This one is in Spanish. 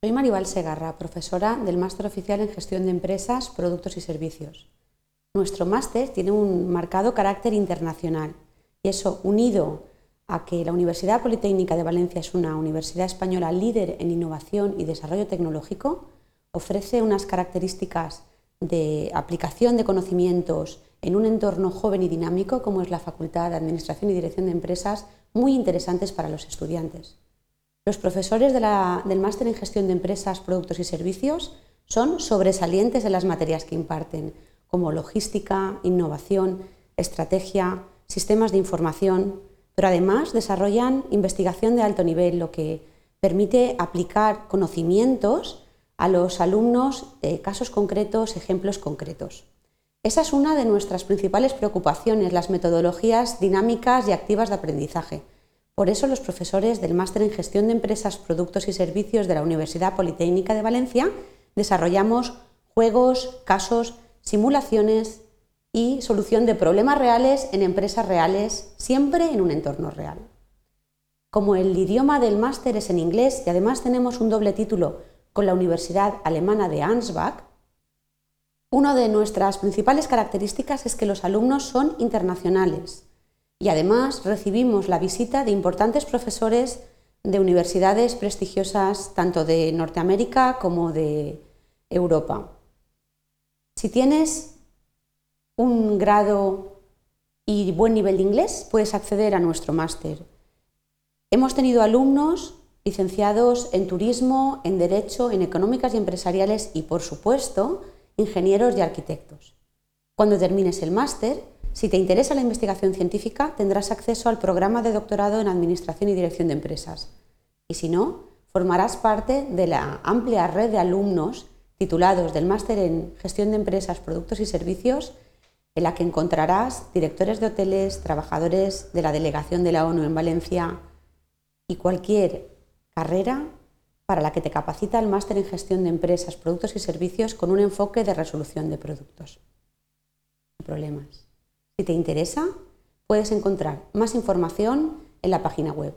Soy Maribal Segarra, profesora del Máster Oficial en Gestión de Empresas, Productos y Servicios. Nuestro máster tiene un marcado carácter internacional y eso, unido a que la Universidad Politécnica de Valencia es una universidad española líder en innovación y desarrollo tecnológico, ofrece unas características de aplicación de conocimientos en un entorno joven y dinámico como es la Facultad de Administración y Dirección de Empresas muy interesantes para los estudiantes. Los profesores del máster en gestión de empresas, productos y servicios son sobresalientes en las materias que imparten, como logística, innovación, estrategia, sistemas de información, pero además desarrollan investigación de alto nivel, lo que permite aplicar conocimientos a los alumnos casos concretos, ejemplos concretos. Esa es una de nuestras principales preocupaciones, las metodologías dinámicas y activas de aprendizaje por eso los profesores del Máster en Gestión de Empresas, Productos y Servicios de la Universidad Politécnica de Valencia desarrollamos juegos, casos, simulaciones y solución de problemas reales en empresas reales, siempre en un entorno real. Como el idioma del máster es en inglés y además tenemos un doble título con la Universidad Alemana de Ansbach, una de nuestras principales características es que los alumnos son internacionales y además recibimos la visita de importantes profesores de universidades prestigiosas tanto de Norteamérica como de Europa. Si tienes un grado y buen nivel de inglés, puedes acceder a nuestro máster. Hemos tenido alumnos licenciados en turismo, en derecho, en económicas y empresariales y, por supuesto, ingenieros y arquitectos. Cuando termines el máster, si te interesa la investigación científica, tendrás acceso al programa de doctorado en Administración y Dirección de Empresas. Y si no, formarás parte de la amplia red de alumnos titulados del máster en Gestión de Empresas, Productos y Servicios, en la que encontrarás directores de hoteles, trabajadores de la delegación de la ONU en Valencia y cualquier carrera para la que te capacita el máster en Gestión de Empresas, Productos y Servicios con un enfoque de resolución de productos y problemas. Si te interesa, puedes encontrar más información en la página web